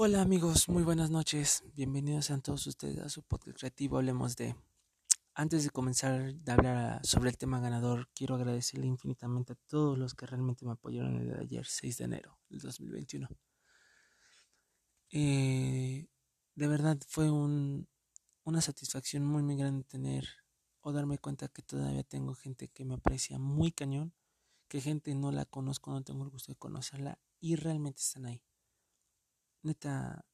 Hola amigos, muy buenas noches. Bienvenidos a todos ustedes a su podcast creativo. Hablemos de... Antes de comenzar a hablar sobre el tema ganador, quiero agradecerle infinitamente a todos los que realmente me apoyaron el de ayer, 6 de enero del 2021. Eh, de verdad fue un, una satisfacción muy, muy grande tener o darme cuenta que todavía tengo gente que me aprecia muy cañón, que gente no la conozco, no tengo el gusto de conocerla y realmente están ahí neta,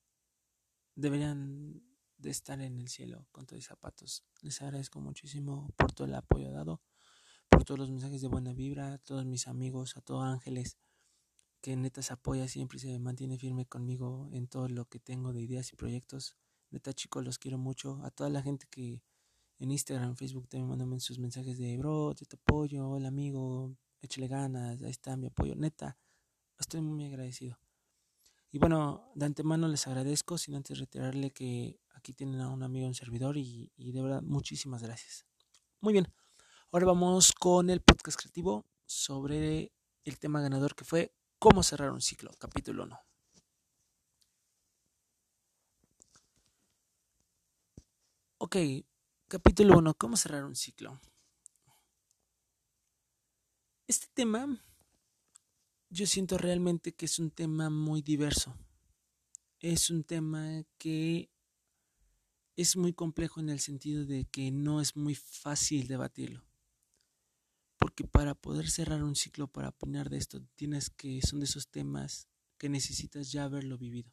deberían de estar en el cielo con todos zapatos. Les agradezco muchísimo por todo el apoyo dado, por todos los mensajes de buena vibra, a todos mis amigos, a todos ángeles, que neta se apoya siempre y se mantiene firme conmigo en todo lo que tengo de ideas y proyectos. Neta chicos, los quiero mucho. A toda la gente que en Instagram, Facebook también mandan sus mensajes de bro, te apoyo, hola amigo, échale ganas, ahí está mi apoyo. Neta, estoy muy agradecido. Y bueno, de antemano les agradezco, sin antes reiterarle que aquí tienen a un amigo, un servidor y, de verdad muchísimas gracias. Muy bien, ahora vamos con el podcast creativo sobre el tema ganador que fue cómo cerrar un ciclo, capítulo 1. Ok, capítulo 1, cómo cerrar un ciclo. Este tema yo siento realmente que es un tema muy diverso. Es un tema que es muy complejo en el sentido de que no es muy fácil debatirlo. Porque para poder cerrar un ciclo, para opinar de esto, tienes que, son de esos temas que necesitas ya haberlo vivido.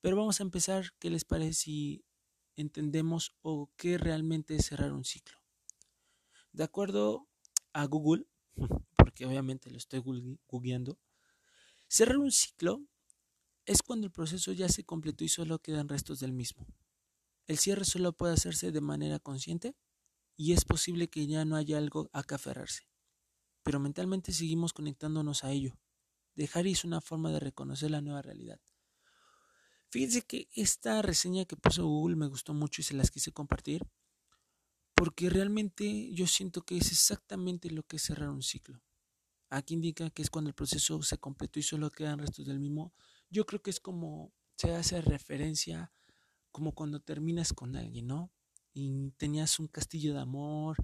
Pero vamos a empezar, ¿qué les parece si entendemos o qué realmente es cerrar un ciclo? De acuerdo a Google, porque obviamente lo estoy googleando. Cerrar un ciclo es cuando el proceso ya se completó y solo quedan restos del mismo. El cierre solo puede hacerse de manera consciente y es posible que ya no haya algo a que aferrarse. Pero mentalmente seguimos conectándonos a ello. Dejar es una forma de reconocer la nueva realidad. Fíjense que esta reseña que puso Google me gustó mucho y se las quise compartir porque realmente yo siento que es exactamente lo que es cerrar un ciclo. Aquí indica que es cuando el proceso se completó y solo quedan restos del mismo. Yo creo que es como se hace referencia como cuando terminas con alguien, ¿no? Y tenías un castillo de amor,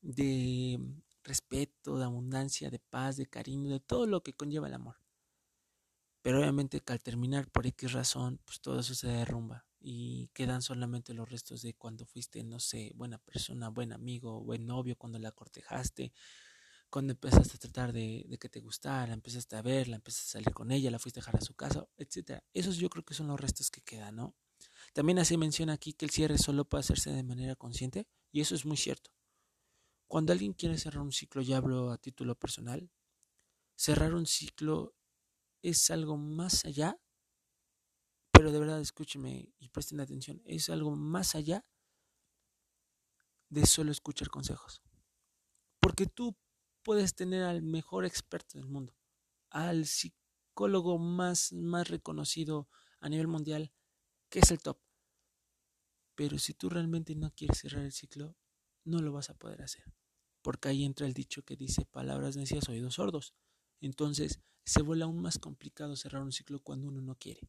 de respeto, de abundancia, de paz, de cariño, de todo lo que conlleva el amor. Pero obviamente que al terminar por X razón, pues todo eso se derrumba y quedan solamente los restos de cuando fuiste, no sé, buena persona, buen amigo, buen novio, cuando la cortejaste, cuando empezaste a tratar de, de, que te gustara, empezaste a verla, empezaste a salir con ella, la fuiste a dejar a su casa, etcétera. Esos yo creo que son los restos que quedan, ¿no? También así menciona aquí que el cierre solo puede hacerse de manera consciente y eso es muy cierto. Cuando alguien quiere cerrar un ciclo, ya hablo a título personal, cerrar un ciclo es algo más allá pero de verdad escúcheme y presten atención, es algo más allá de solo escuchar consejos. Porque tú puedes tener al mejor experto del mundo, al psicólogo más, más reconocido a nivel mundial, que es el top. Pero si tú realmente no quieres cerrar el ciclo, no lo vas a poder hacer. Porque ahí entra el dicho que dice palabras necias, oídos sordos. Entonces se vuelve aún más complicado cerrar un ciclo cuando uno no quiere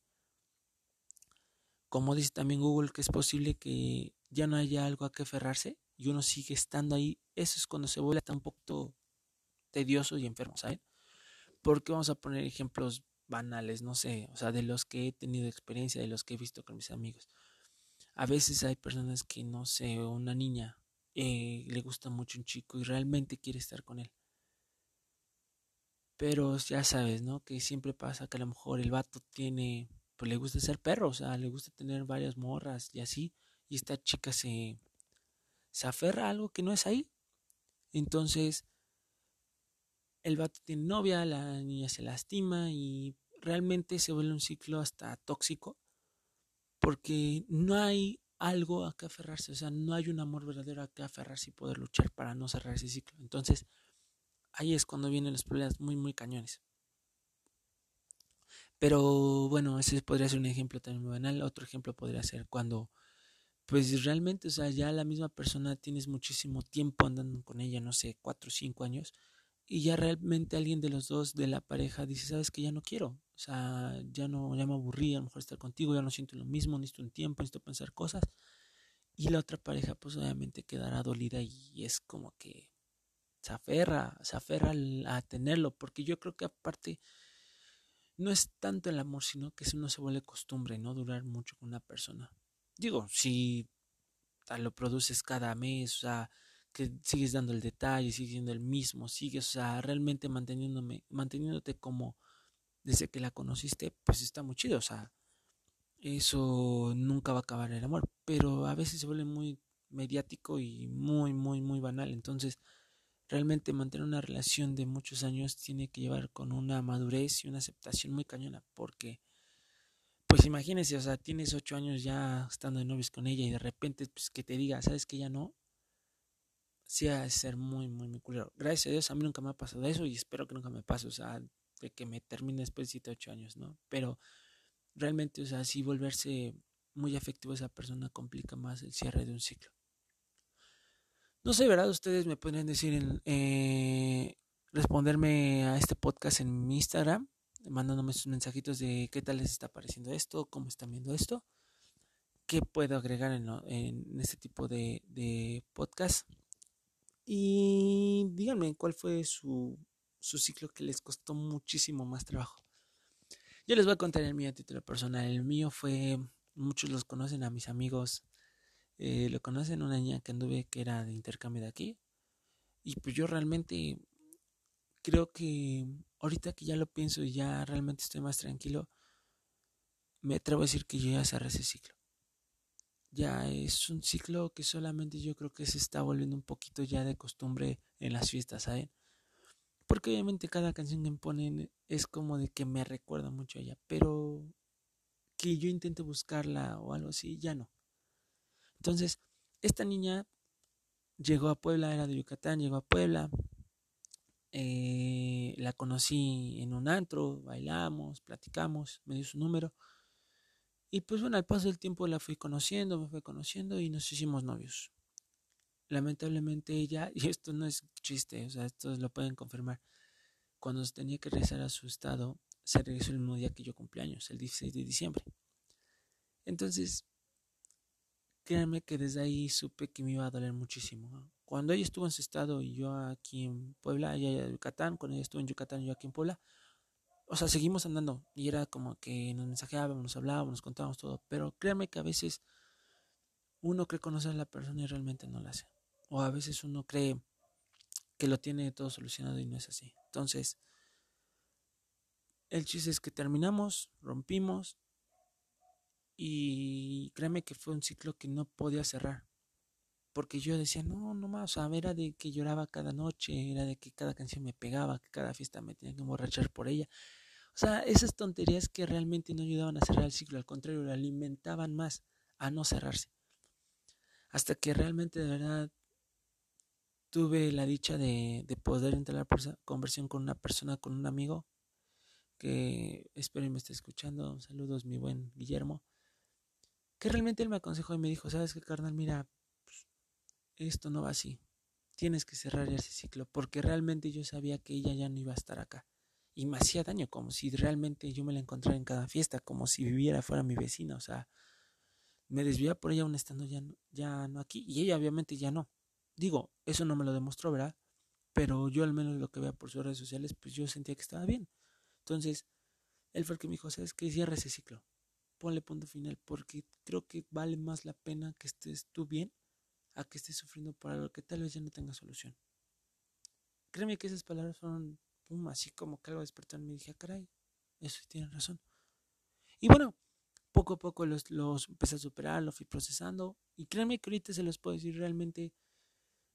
como dice también Google, que es posible que ya no haya algo a que aferrarse y uno sigue estando ahí, eso es cuando se vuelve tan poco tedioso y enfermo, ¿saben? Porque vamos a poner ejemplos banales, no sé, o sea, de los que he tenido experiencia, de los que he visto con mis amigos. A veces hay personas que, no sé, una niña eh, le gusta mucho un chico y realmente quiere estar con él. Pero ya sabes, ¿no? Que siempre pasa que a lo mejor el vato tiene pues le gusta ser perro, o sea, le gusta tener varias morras y así, y esta chica se, se aferra a algo que no es ahí. Entonces, el vato tiene novia, la niña se lastima y realmente se vuelve un ciclo hasta tóxico, porque no hay algo a que aferrarse, o sea, no hay un amor verdadero a que aferrarse y poder luchar para no cerrar ese ciclo. Entonces, ahí es cuando vienen los problemas muy, muy cañones. Pero bueno, ese podría ser un ejemplo también muy banal. Otro ejemplo podría ser cuando, pues realmente, o sea, ya la misma persona tienes muchísimo tiempo andando con ella, no sé, cuatro o cinco años, y ya realmente alguien de los dos de la pareja dice, sabes que ya no quiero, o sea, ya no, ya me aburrí, a lo mejor estar contigo, ya no siento lo mismo, necesito un tiempo, necesito pensar cosas. Y la otra pareja, pues obviamente quedará dolida y es como que se aferra, se aferra a tenerlo, porque yo creo que aparte no es tanto el amor, sino que uno se vuelve costumbre, no durar mucho con una persona. Digo, si lo produces cada mes, o sea, que sigues dando el detalle, sigues siendo el mismo, sigues, o sea, realmente manteniéndome, manteniéndote como desde que la conociste, pues está muy chido, o sea, eso nunca va a acabar el amor, pero a veces se vuelve muy mediático y muy, muy, muy banal, entonces realmente mantener una relación de muchos años tiene que llevar con una madurez y una aceptación muy cañona, porque pues imagínense, o sea, tienes ocho años ya estando de novios con ella y de repente pues que te diga, sabes que ya no, sí a ser muy, muy, muy culero. Gracias a Dios a mí nunca me ha pasado eso y espero que nunca me pase, o sea, de que me termine después de siete, ocho años, ¿no? Pero realmente, o sea, sí volverse muy afectivo a esa persona complica más el cierre de un ciclo. No sé, ¿verdad? Ustedes me pueden decir, en, eh, responderme a este podcast en mi Instagram, mandándome sus mensajitos de qué tal les está pareciendo esto, cómo están viendo esto, qué puedo agregar en, este tipo de, de podcast. Y díganme cuál fue su, su ciclo que les costó muchísimo más trabajo. Yo les voy a contar el mío a título personal. El mío fue, muchos los conocen a mis amigos eh, lo conocen una niña que anduve que era de intercambio de aquí. Y pues yo realmente creo que ahorita que ya lo pienso y ya realmente estoy más tranquilo, me atrevo a decir que yo ya cerré ese ciclo. Ya es un ciclo que solamente yo creo que se está volviendo un poquito ya de costumbre en las fiestas, ¿saben? Porque obviamente cada canción que ponen es como de que me recuerda mucho a ella, pero que yo intente buscarla o algo así, ya no. Entonces, esta niña llegó a Puebla, era de Yucatán, llegó a Puebla. Eh, la conocí en un antro, bailamos, platicamos, me dio su número. Y pues bueno, al paso del tiempo la fui conociendo, me fue conociendo y nos hicimos novios. Lamentablemente ella, y esto no es chiste, o sea, esto lo pueden confirmar, cuando tenía que regresar a su estado, se regresó el mismo día que yo cumpleaños, el 16 de diciembre. Entonces, créanme que desde ahí supe que me iba a doler muchísimo. Cuando ella estuvo en su estado y yo aquí en Puebla, ella en Yucatán, cuando ella estuvo en Yucatán y yo aquí en Puebla, o sea, seguimos andando y era como que nos mensajeábamos, nos hablábamos, nos contábamos todo, pero créanme que a veces uno cree conocer a la persona y realmente no la hace. O a veces uno cree que lo tiene todo solucionado y no es así. Entonces, el chiste es que terminamos, rompimos, y créeme que fue un ciclo que no podía cerrar. Porque yo decía, no, no más, o sea, era de que lloraba cada noche, era de que cada canción me pegaba, que cada fiesta me tenía que emborrachar por ella. O sea, esas tonterías que realmente no ayudaban a cerrar el ciclo, al contrario, lo alimentaban más a no cerrarse. Hasta que realmente de verdad tuve la dicha de, de poder entrar a conversión con una persona, con un amigo, que espero y me esté escuchando. Saludos, mi buen Guillermo que realmente él me aconsejó y me dijo, sabes qué, carnal, mira, pues, esto no va así, tienes que cerrar ese ciclo, porque realmente yo sabía que ella ya no iba a estar acá. Y me hacía daño, como si realmente yo me la encontrara en cada fiesta, como si viviera fuera mi vecina, o sea, me desvía por ella aún estando ya no, ya no aquí, y ella obviamente ya no. Digo, eso no me lo demostró, ¿verdad? Pero yo al menos lo que vea por sus redes sociales, pues yo sentía que estaba bien. Entonces, él fue el que me dijo, ¿sabes qué? Cierra ese ciclo ponle punto final, porque creo que vale más la pena que estés tú bien a que estés sufriendo por algo que tal vez ya no tenga solución. Créeme que esas palabras fueron así como que algo despertó en mí dije, ah, caray, eso tiene razón. Y bueno, poco a poco los, los empecé a superar, lo fui procesando. Y créanme que ahorita se los puedo decir realmente.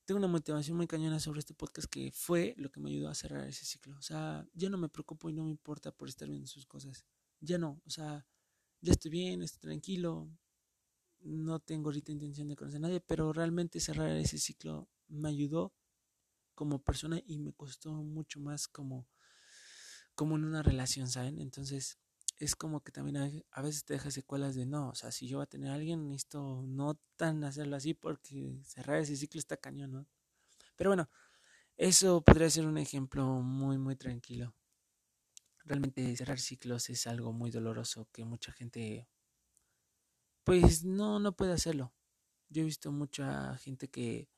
Tengo una motivación muy cañona sobre este podcast que fue lo que me ayudó a cerrar ese ciclo. O sea, ya no me preocupo y no me importa por estar viendo sus cosas. Ya no, o sea, ya estoy bien, estoy tranquilo, no tengo ahorita intención de conocer a nadie, pero realmente cerrar ese ciclo me ayudó como persona y me costó mucho más como, como en una relación, ¿saben? Entonces es como que también a veces te deja secuelas de no, o sea, si yo voy a tener a alguien, necesito no tan hacerlo así porque cerrar ese ciclo está cañón, ¿no? Pero bueno, eso podría ser un ejemplo muy, muy tranquilo. realmente cerrar ciclos es algo muy doloroso que mucha gente pues no no puede hacerlo. Yo he visto mucha gente que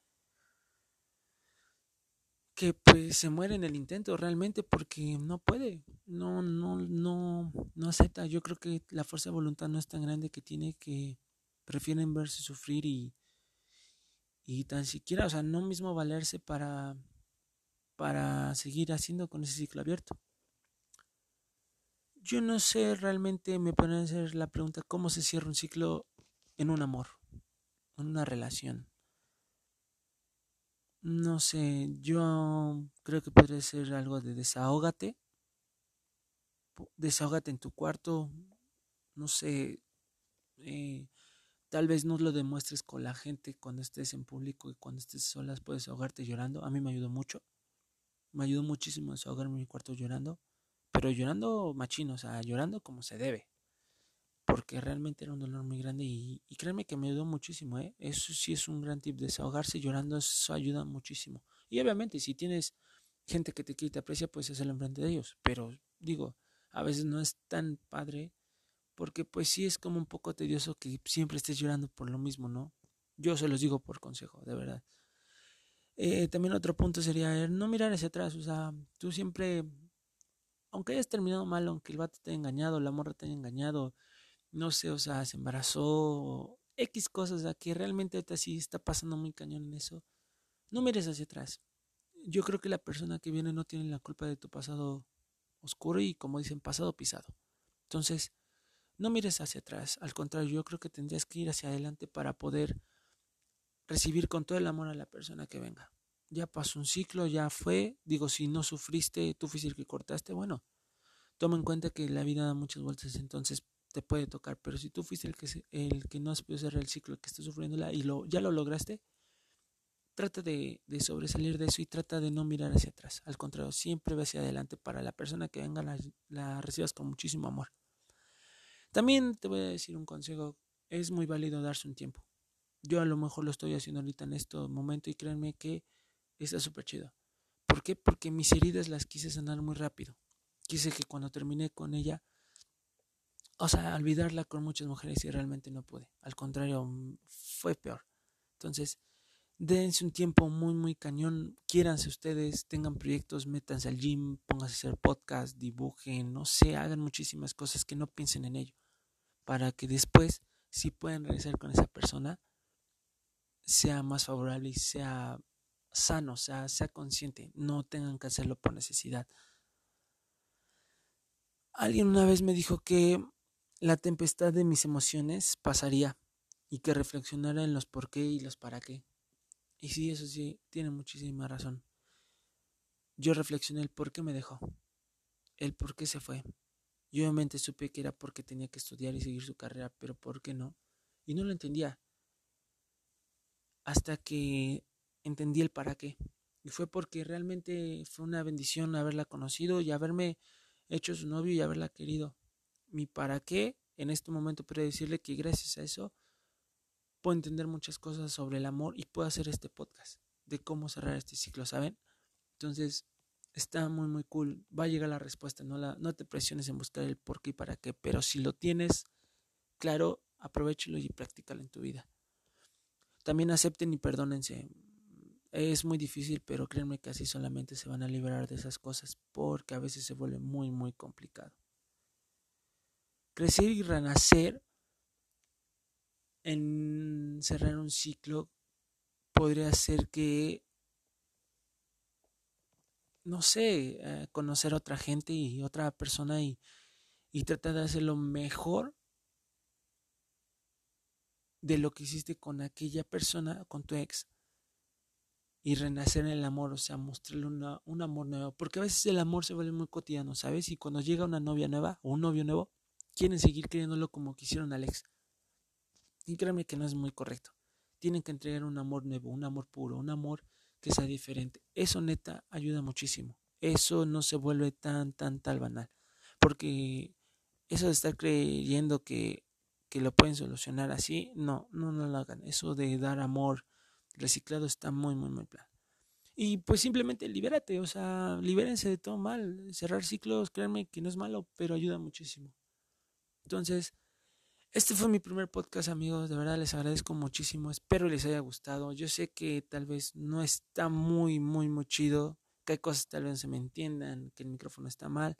que pues se muere en el intento realmente porque no puede, no, no, no, no acepta. Yo creo que la fuerza de voluntad no es tan grande que tiene que prefieren verse sufrir y, y tan siquiera, o sea, no mismo valerse para, para seguir haciendo con ese ciclo abierto. Yo no sé realmente, me pueden hacer la pregunta, ¿cómo se cierra un ciclo en un amor, en una relación? No sé, yo creo que podría ser algo de desahógate. Desahógate en tu cuarto. No sé, eh, tal vez no lo demuestres con la gente cuando estés en público y cuando estés solas puedes ahogarte llorando. A mí me ayudó mucho. Me ayudó muchísimo desahogarme en mi cuarto llorando. Pero llorando machino, o sea, llorando como se debe porque realmente era un dolor muy grande y, créeme que me ayudó muchísimo, ¿eh? Eso sí es un gran tip, desahogarse llorando, eso ayuda muchísimo. Y obviamente si tienes gente que te quiere y te aprecia, pues hacerlo enfrente de ellos, pero digo, a veces no es tan padre porque pues sí es como un poco tedioso que siempre estés llorando por lo mismo, ¿no? Yo se los digo por consejo, de verdad. Eh, también otro punto sería no mirar hacia atrás, o sea, tú siempre, aunque hayas terminado mal, aunque el vato te haya engañado, la morra te haya engañado, no sé, o sea, se embarazó, X cosas, o que realmente ahorita sí está pasando muy cañón en eso, no mires hacia atrás. Yo creo que la persona que viene no tiene la culpa de tu pasado oscuro y, como dicen, pasado pisado. Entonces, no mires hacia atrás, al contrario, yo creo que tendrías que ir hacia adelante para poder recibir con todo el amor a la persona que venga. Ya pasó un ciclo, ya fue, digo, si no sufriste, tú fuiste el que cortaste, bueno, toma en cuenta que la vida da muchas vueltas, entonces te puede tocar. Pero si tú fuiste el que, el que no has podido cerrar el ciclo, el que está sufriéndola y lo, ya lo lograste, trata de, sobresalir de eso y trata de no mirar hacia atrás. Al contrario, siempre ve hacia adelante para la persona que venga, la, la recibas con muchísimo amor. También te voy a decir un consejo, es muy válido darse un tiempo. Yo a lo mejor lo estoy haciendo ahorita en este momento y créanme que está súper chido. ¿Por qué? Porque mis heridas las quise sanar muy rápido. Quise que cuando terminé con ella o sea, olvidarla con muchas mujeres y realmente no pude. Al contrario, mm, fue peor. Entonces, dense un tiempo muy, muy cañón. Quiéranse ustedes, tengan proyectos, métanse al gym, pónganse a hacer podcast, dibujen, no sé, hagan muchísimas cosas que no piensen en ello. Para que después, si pueden regresar con esa persona, sea más favorable y sea sano, sea, sea consciente. No tengan que hacerlo por necesidad. Alguien una vez me dijo que la tempestad de mis emociones pasaría y que reflexionara en los por qué y los para qué. Y sí, eso sí, tiene muchísima razón. Yo reflexioné el por qué me dejó, el por qué se fue. Yo obviamente supe que era porque tenía que estudiar y seguir su carrera, pero ¿por qué no? Y no lo entendía. Hasta que entendí el para qué. Y fue porque realmente fue una bendición haberla conocido y haberme hecho su novio y haberla querido mi para qué en este momento pero decirle que gracias a eso puedo entender muchas cosas sobre el amor y puedo hacer este podcast de cómo cerrar este ciclo, ¿saben? Entonces, está muy muy cool. Va a llegar la respuesta, no la no te presiones en buscar el por qué y para qué, pero si lo tienes claro, aprovechalo y practícalo en tu vida. También acepten y perdónense. Es muy difícil, pero créanme que así solamente se van a liberar de esas cosas porque a veces se vuelve muy muy complicado. Crecer y renacer en cerrar un ciclo podría ser que, no sé, eh, conocer a otra gente y otra persona y, y tratar de hacer lo mejor de lo que hiciste con aquella persona, con tu ex, y renacer en el amor, o sea, mostrarle una, un amor nuevo. Porque a veces el amor se vuelve muy cotidiano, ¿sabes? Y cuando llega una novia nueva o un novio nuevo, quieren seguir queriéndolo como quisieron Alex. Y créanme que no es muy correcto. Tienen que entregar un amor nuevo, un amor puro, un amor que sea diferente. Eso neta ayuda muchísimo. Eso no se vuelve tan, tan, tal banal. Porque eso de estar creyendo que, que lo pueden solucionar así, no, no, no lo hagan. Eso de dar amor reciclado está muy, muy, muy plan. Y pues simplemente libérate, o sea, libérense de todo mal. Cerrar ciclos, créanme que no es malo, pero ayuda muchísimo. Entonces, este fue mi primer podcast, amigos. De verdad les agradezco muchísimo. Espero les haya gustado. Yo sé que tal vez no está muy, muy, muy chido. Que hay cosas tal vez se me entiendan, que el micrófono está mal.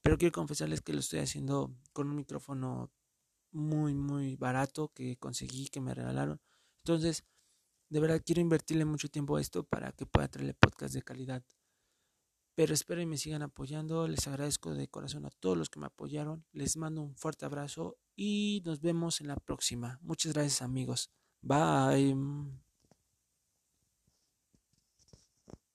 Pero quiero confesarles que lo estoy haciendo con un micrófono muy, muy barato que conseguí, que me regalaron. Entonces, de verdad quiero invertirle mucho tiempo a esto para que pueda traerle podcast de calidad. Pero espero y me sigan apoyando. Les agradezco de corazón a todos los que me apoyaron. Les mando un fuerte abrazo y nos vemos en la próxima. Muchas gracias amigos. Bye.